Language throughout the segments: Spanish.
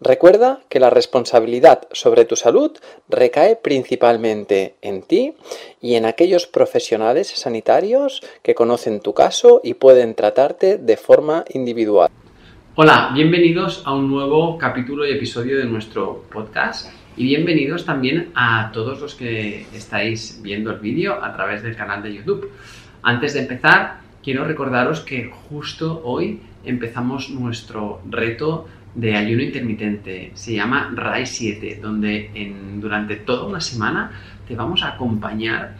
Recuerda que la responsabilidad sobre tu salud recae principalmente en ti y en aquellos profesionales sanitarios que conocen tu caso y pueden tratarte de forma individual. Hola, bienvenidos a un nuevo capítulo y episodio de nuestro podcast y bienvenidos también a todos los que estáis viendo el vídeo a través del canal de YouTube. Antes de empezar, quiero recordaros que justo hoy empezamos nuestro reto de ayuno intermitente. Se llama RAI 7, donde durante toda una semana te vamos a acompañar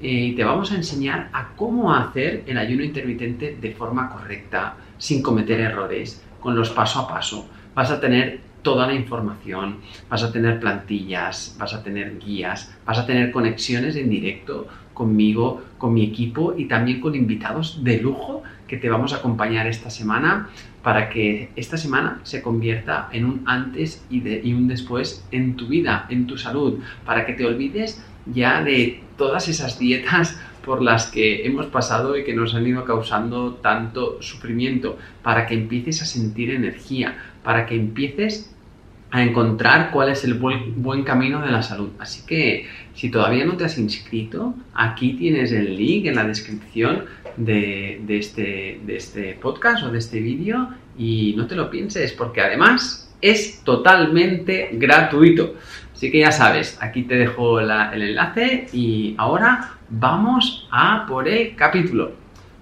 eh, y te vamos a enseñar a cómo hacer el ayuno intermitente de forma correcta, sin cometer errores, con los paso a paso. Vas a tener toda la información, vas a tener plantillas, vas a tener guías, vas a tener conexiones en directo conmigo, con mi equipo y también con invitados de lujo que te vamos a acompañar esta semana para que esta semana se convierta en un antes y, un después en tu vida, en tu salud, para que te olvides ya de todas esas dietas por las que hemos pasado y que nos han ido causando tanto sufrimiento, para que empieces a sentir energía, para que empieces a encontrar cuál es el buen, camino de la salud. Así que si todavía no te has inscrito, aquí tienes el link en la descripción de, este, de este podcast o de este vídeo y no te lo pienses porque además es totalmente gratuito. Así que ya sabes, aquí te dejo el enlace y ahora vamos a por el capítulo.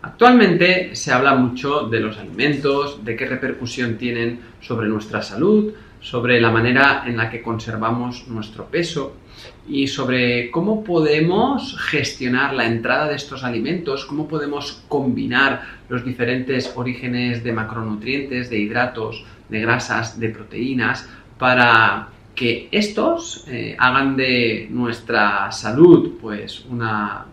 Actualmente se habla mucho de los alimentos, de qué repercusión tienen sobre nuestra salud, sobre la manera en la que conservamos nuestro peso y sobre cómo podemos gestionar la entrada de estos alimentos, cómo podemos combinar los diferentes orígenes de macronutrientes, de hidratos, de grasas, de proteínas, para que estos eh, hagan de nuestra salud pues una,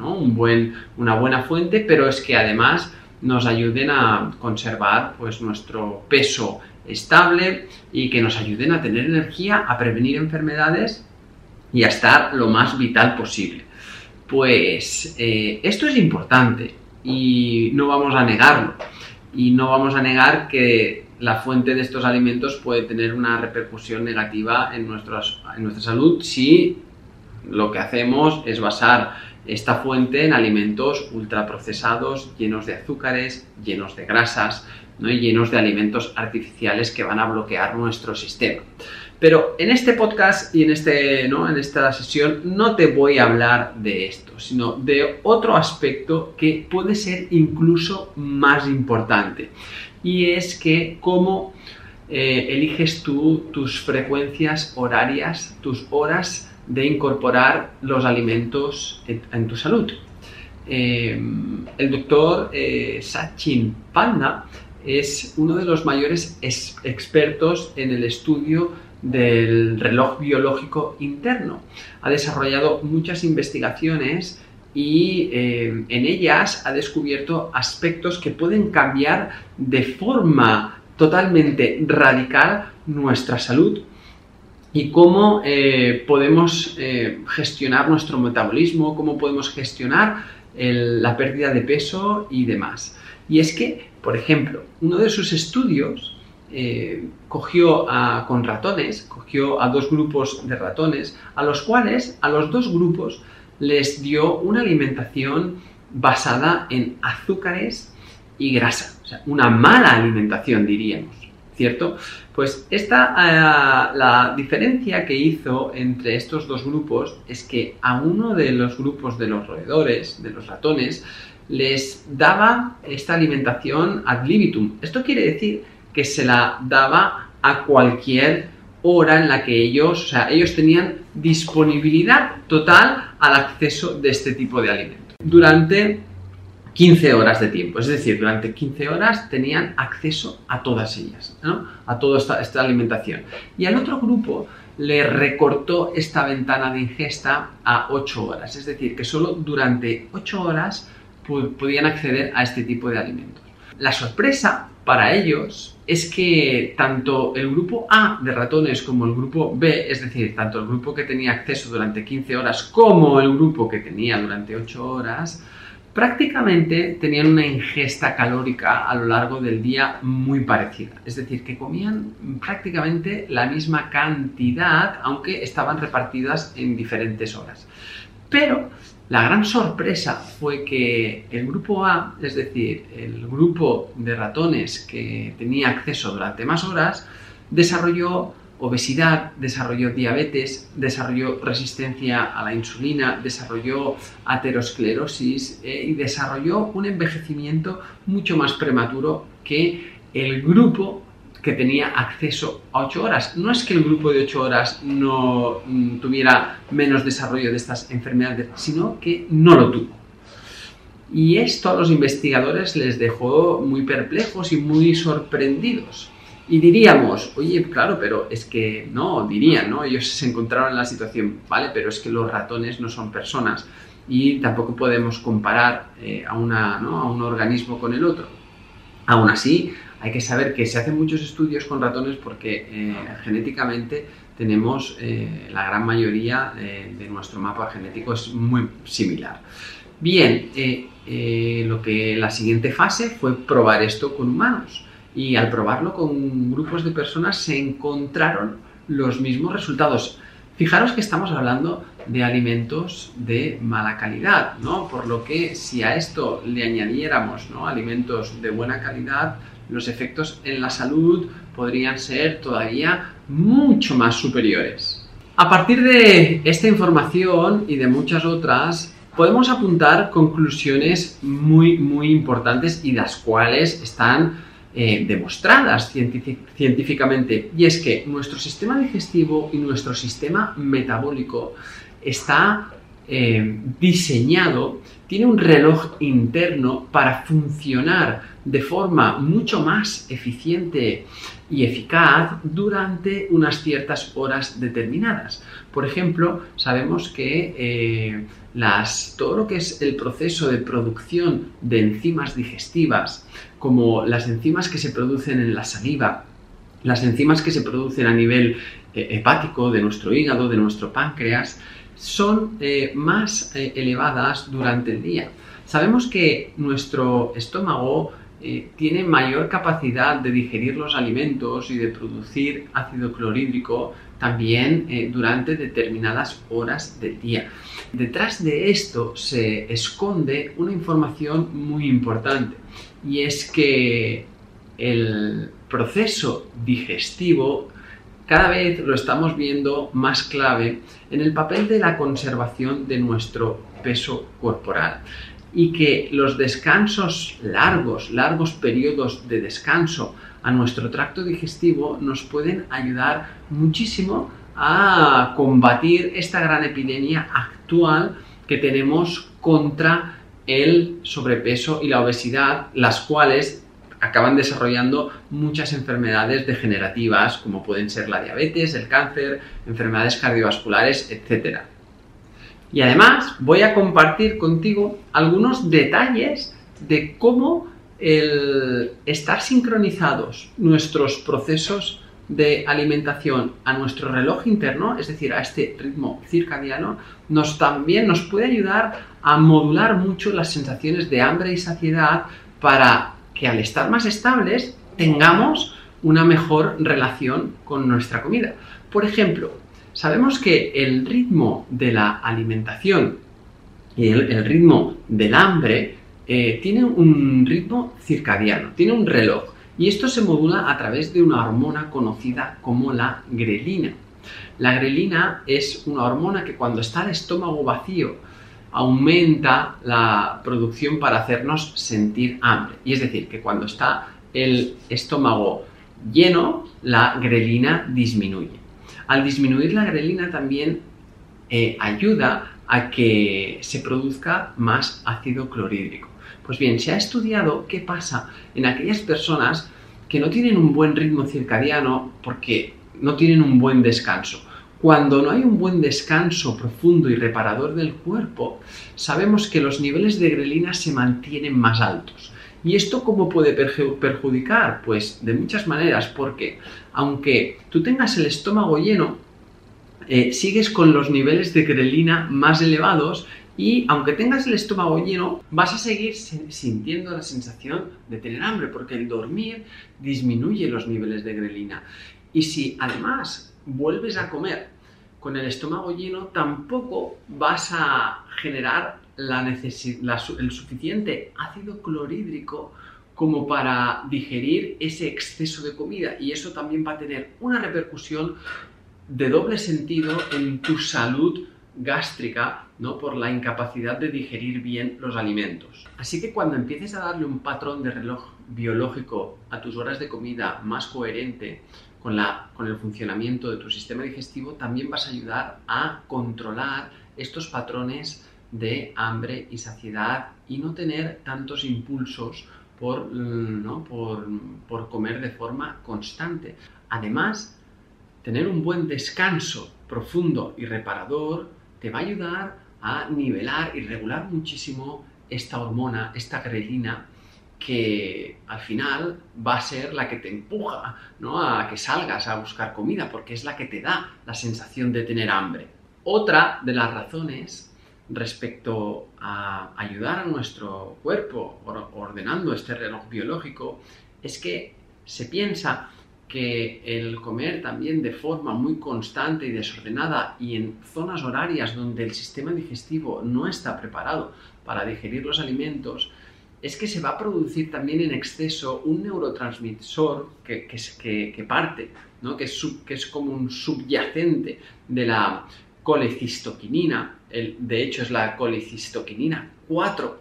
Un buen, una buena fuente, pero es que además nos ayuden a conservar pues nuestro peso estable y que nos ayuden a tener energía, a prevenir enfermedades y a estar lo más vital posible. Pues eh, esto es importante y no vamos a negarlo. Y no vamos a negar que la fuente de estos alimentos puede tener una repercusión negativa en, en nuestra salud si lo que hacemos es basar esta fuente en alimentos ultraprocesados, llenos de azúcares, llenos de grasas, ¿no? llenos de alimentos artificiales que van a bloquear nuestro sistema. Pero en este podcast y en, este, ¿no? en esta sesión no te voy a hablar de esto, sino de otro aspecto que puede ser incluso más importante. Y es que cómo eh, eliges tú tus frecuencias horarias, tus horas de incorporar los alimentos en, tu salud. Eh, el doctor eh, Sachin Panda es uno de los mayores expertos en el estudio del reloj biológico interno. Ha desarrollado muchas investigaciones y eh, en ellas ha descubierto aspectos que pueden cambiar de forma totalmente radical nuestra salud y cómo eh, podemos eh, gestionar nuestro metabolismo, cómo podemos gestionar la pérdida de peso y demás. Y es que, por ejemplo, uno de sus estudios eh, cogió con ratones, cogió a dos grupos de ratones, a los cuales, a los dos grupos, les dio una alimentación basada en azúcares y grasa. O sea, una mala alimentación, diríamos, ¿cierto? Pues esta, eh, la diferencia que hizo entre estos dos grupos es que a uno de los grupos de los roedores, de los ratones, les daba esta alimentación ad libitum. Esto quiere decir que se la daba a cualquier hora en la que ellos, o sea, ellos tenían disponibilidad total al acceso de este tipo de alimento. Durante 15 horas de tiempo, es decir, durante 15 horas tenían acceso a todas ellas, ¿no? a toda esta, alimentación. Y al otro grupo le recortó esta ventana de ingesta a 8 horas, es decir, que solo durante 8 horas podían acceder a este tipo de alimentos. La sorpresa para ellos es que tanto el grupo A de ratones como el grupo B, es decir, tanto el grupo que tenía acceso durante 15 horas como el grupo que tenía durante 8 horas, prácticamente tenían una ingesta calórica a lo largo del día muy parecida. Es decir, que comían prácticamente la misma cantidad, aunque estaban repartidas en diferentes horas. Pero la gran sorpresa fue que el grupo A, es decir, el grupo de ratones que tenía acceso durante más horas, desarrolló obesidad, desarrolló diabetes, desarrolló resistencia a la insulina, desarrolló aterosclerosis eh, y desarrolló un envejecimiento mucho más prematuro que el grupo que tenía acceso a 8 horas. No es que el grupo de 8 horas no mm, tuviera menos desarrollo de estas enfermedades, sino que no lo tuvo. Y esto a los investigadores les dejó muy perplejos y muy sorprendidos. Y diríamos, oye, claro, pero es que no, dirían, ¿no? Ellos se encontraron en la situación, vale, pero es que los ratones no son personas y tampoco podemos comparar eh, a, una, ¿no? a un organismo con el otro. Aún así, hay que saber que se hacen muchos estudios con ratones porque eh, genéticamente tenemos eh, la gran mayoría de nuestro mapa genético es muy similar. Bien, lo que la siguiente fase fue probar esto con humanos y al probarlo con grupos de personas se encontraron los mismos resultados. Fijaros que estamos hablando de alimentos de mala calidad, ¿no? Por lo que si a esto le añadiéramos ¿no? alimentos de buena calidad, los efectos en la salud podrían ser todavía mucho más superiores. A partir de esta información y de muchas otras, podemos apuntar conclusiones muy, muy importantes y las cuales están eh, demostradas científicamente, y es que nuestro sistema digestivo y nuestro sistema metabólico está eh, diseñado, tiene un reloj interno para funcionar de forma mucho más eficiente y eficaz durante unas ciertas horas determinadas. Por ejemplo, sabemos que eh, las, todo lo que es el proceso de producción de enzimas digestivas, como las enzimas que se producen en la saliva, las enzimas que se producen a nivel eh, hepático de nuestro hígado, de nuestro páncreas, son eh, más elevadas durante el día. Sabemos que nuestro estómago eh, tiene mayor capacidad de digerir los alimentos y de producir ácido clorhídrico también eh, durante determinadas horas del día. Detrás de esto se esconde una información muy importante y es que el proceso digestivo cada vez lo estamos viendo más clave en el papel de la conservación de nuestro peso corporal y que los descansos largos, largos periodos de descanso a nuestro tracto digestivo nos pueden ayudar muchísimo a combatir esta gran epidemia actual que tenemos contra el sobrepeso y la obesidad, las cuales acaban desarrollando muchas enfermedades degenerativas como pueden ser la diabetes, el cáncer, enfermedades cardiovasculares, etc. Y además voy a compartir contigo algunos detalles de cómo el estar sincronizados nuestros procesos de alimentación a nuestro reloj interno, es decir, a este ritmo circadiano, nos también nos puede ayudar a modular mucho las sensaciones de hambre y saciedad para que al estar más estables tengamos una mejor relación con nuestra comida. Por ejemplo, sabemos que el ritmo de la alimentación y el, ritmo del hambre eh, tiene un ritmo circadiano, tiene un reloj, y esto se modula a través de una hormona conocida como la grelina. La grelina es una hormona que cuando está el estómago vacío aumenta la producción para hacernos sentir hambre. Y es decir, que cuando está el estómago lleno, la grelina disminuye. Al disminuir la grelina también eh, ayuda a que se produzca más ácido clorhídrico. Pues bien, se ha estudiado qué pasa en aquellas personas que no tienen un buen ritmo circadiano porque no tienen un buen descanso. Cuando no hay un buen descanso profundo y reparador del cuerpo, sabemos que los niveles de grelina se mantienen más altos. ¿Y esto cómo puede perjudicar? Pues de muchas maneras, porque aunque tú tengas el estómago lleno, eh, sigues con los niveles de grelina más elevados y aunque tengas el estómago lleno, vas a seguir sintiendo la sensación de tener hambre, porque el dormir disminuye los niveles de grelina. Y si además vuelves a comer con el estómago lleno, tampoco vas a generar el suficiente ácido clorhídrico como para digerir ese exceso de comida. Y eso también va a tener una repercusión de doble sentido en tu salud gástrica, ¿no? Por la incapacidad de digerir bien los alimentos. Así que cuando empieces a darle un patrón de reloj biológico a tus horas de comida más coherente con, la, con el funcionamiento de tu sistema digestivo, también vas a ayudar a controlar estos patrones de hambre y saciedad y no tener tantos impulsos por, ¿no? por, por comer de forma constante. Además, tener un buen descanso profundo y reparador te va a ayudar a nivelar y regular muchísimo esta hormona, esta grelina, que al final va a ser la que te empuja ¿no? a que salgas a buscar comida, porque es la que te da la sensación de tener hambre. Otra de las razones respecto a ayudar a nuestro cuerpo ordenando este reloj biológico es que se piensa que el comer también de forma muy constante y desordenada y en zonas horarias donde el sistema digestivo no está preparado para digerir los alimentos, es que se va a producir también en exceso un neurotransmisor que, que, parte, ¿no? que, es que es como un subyacente de la colecistoquinina, el, de hecho es la colecistoquinina 4,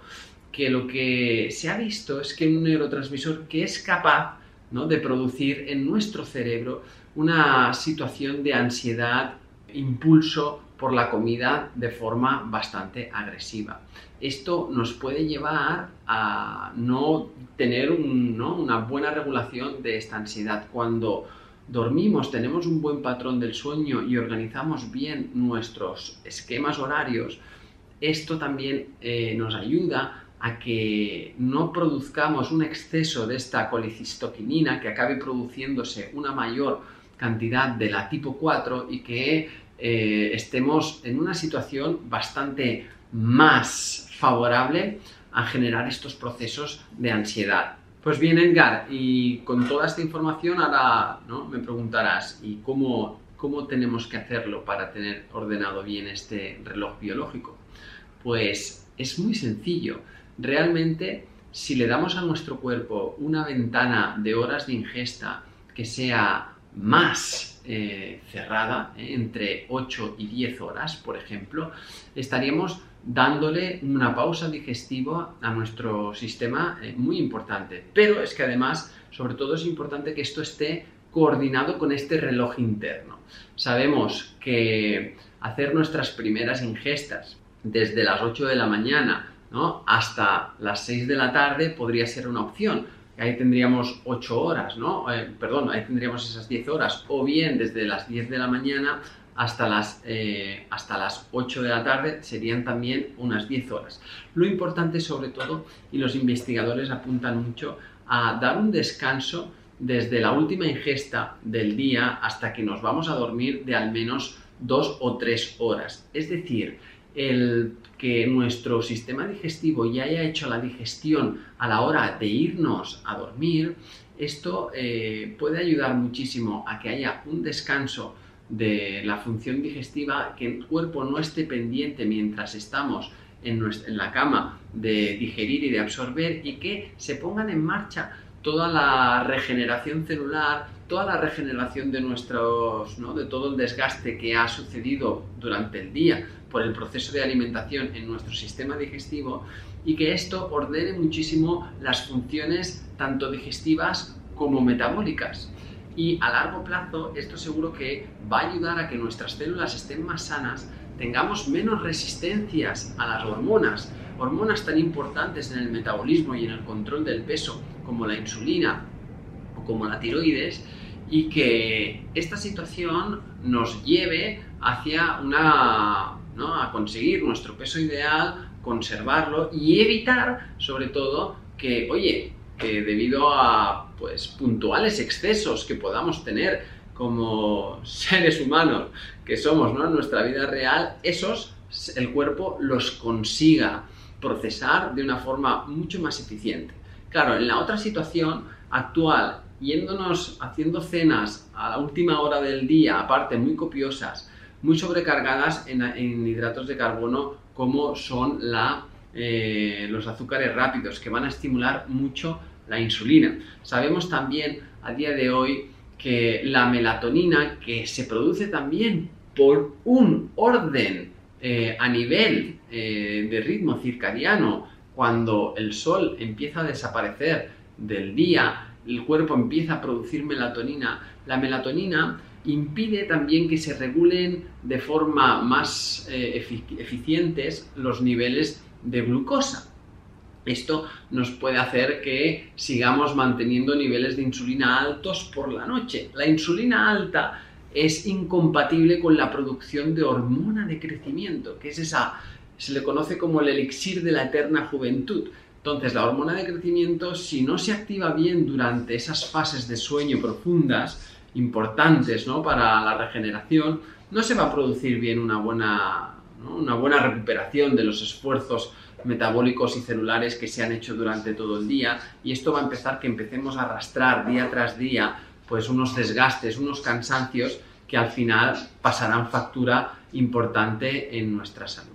que lo que se ha visto es que un neurotransmisor que es capaz de producir en nuestro cerebro una situación de ansiedad, impulso por la comida de forma bastante agresiva. Esto nos puede llevar a no tener una buena regulación de esta ansiedad. Cuando dormimos, tenemos un buen patrón del sueño y organizamos bien nuestros esquemas horarios, esto también eh, nos ayuda a que no produzcamos un exceso de esta colicistoquinina, que acabe produciéndose una mayor cantidad de la tipo 4 y que eh, estemos en una situación bastante más favorable a generar estos procesos de ansiedad. Pues bien, Edgar, y con toda esta información ahora ¿no? me preguntarás, ¿y cómo, cómo tenemos que hacerlo para tener ordenado bien este reloj biológico? Pues es muy sencillo realmente si le damos a nuestro cuerpo una ventana de horas de ingesta que sea más eh, cerrada, eh, entre 8 y 10 horas, por ejemplo, estaríamos dándole una pausa digestiva a nuestro sistema eh, muy importante. Pero es que además, sobre todo es importante que esto esté coordinado con este reloj interno. Sabemos que hacer nuestras primeras ingestas desde las 8 de la mañana hasta las 6 de la tarde podría ser una opción. Ahí tendríamos 8 horas, ¿no? Eh, perdón, ahí tendríamos esas 10 horas. O bien desde las 10 de la mañana hasta las, eh, hasta las 8 de la tarde serían también unas 10 horas. Lo importante sobre todo, y los investigadores apuntan mucho, a dar un descanso desde la última ingesta del día hasta que nos vamos a dormir de al menos 2 o 3 horas. Es decir, el que nuestro sistema digestivo ya haya hecho la digestión a la hora de irnos a dormir, esto eh, puede ayudar muchísimo a que haya un descanso de la función digestiva, que el cuerpo no esté pendiente mientras estamos en, en la cama de digerir y de absorber y que se pongan en marcha toda la regeneración celular, toda la regeneración de nuestros, ¿no? de todo el desgaste que ha sucedido durante el día por el proceso de alimentación en nuestro sistema digestivo y que esto ordene muchísimo las funciones tanto digestivas como metabólicas. Y a largo plazo esto seguro que va a ayudar a que nuestras células estén más sanas, tengamos menos resistencias a las hormonas, hormonas tan importantes en el metabolismo y en el control del peso como la insulina o como la tiroides, y que esta situación nos lleve hacia una, ¿no? a conseguir nuestro peso ideal, conservarlo y evitar, sobre todo, que, oye, que debido a pues, puntuales excesos que podamos tener como seres humanos que somos ¿no? en nuestra vida real, esos el cuerpo los consiga procesar de una forma mucho más eficiente. Claro, en la otra situación actual, yéndonos haciendo cenas a la última hora del día, aparte muy copiosas, muy sobrecargadas en, hidratos de carbono como son eh, los azúcares rápidos, que van a estimular mucho la insulina. Sabemos también a día de hoy que la melatonina, que se produce también por un orden eh, a nivel eh, de ritmo circadiano, cuando el sol empieza a desaparecer del día, el cuerpo empieza a producir melatonina, la melatonina impide también que se regulen de forma más eh, eficientes los niveles de glucosa. Esto nos puede hacer que sigamos manteniendo niveles de insulina altos por la noche. La insulina alta es incompatible con la producción de hormona de crecimiento, que es esa se le conoce como el elixir de la eterna juventud. Entonces, la hormona de crecimiento, si no se activa bien durante esas fases de sueño profundas, importantes ¿no? para la regeneración, no se va a producir bien una buena, una buena recuperación de los esfuerzos metabólicos y celulares que se han hecho durante todo el día y esto va a empezar que empecemos a arrastrar día tras día pues unos desgastes, unos cansancios que al final pasarán factura importante en nuestra salud.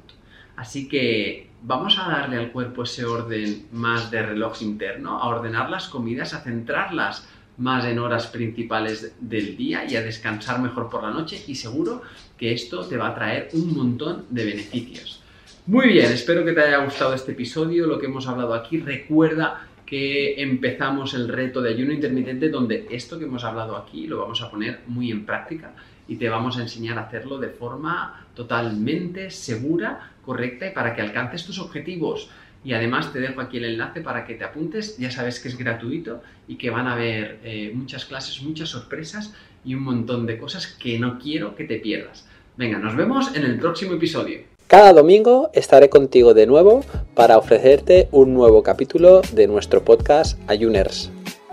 Así que vamos a darle al cuerpo ese orden más de reloj interno, a ordenar las comidas, a centrarlas más en horas principales del día y a descansar mejor por la noche y seguro que esto te va a traer un montón de beneficios. Muy bien, espero que te haya gustado este episodio, lo que hemos hablado aquí. Recuerda que empezamos el reto de ayuno intermitente donde esto que hemos hablado aquí lo vamos a poner muy en práctica y te vamos a enseñar a hacerlo de forma totalmente segura, correcta y para que alcances tus objetivos. Y además te dejo aquí el enlace para que te apuntes, ya sabes que es gratuito y que van a haber eh, muchas clases, muchas sorpresas y un montón de cosas que no quiero que te pierdas. Venga, nos vemos en el próximo episodio. Cada domingo estaré contigo de nuevo para ofrecerte un nuevo capítulo de nuestro podcast Ayuners.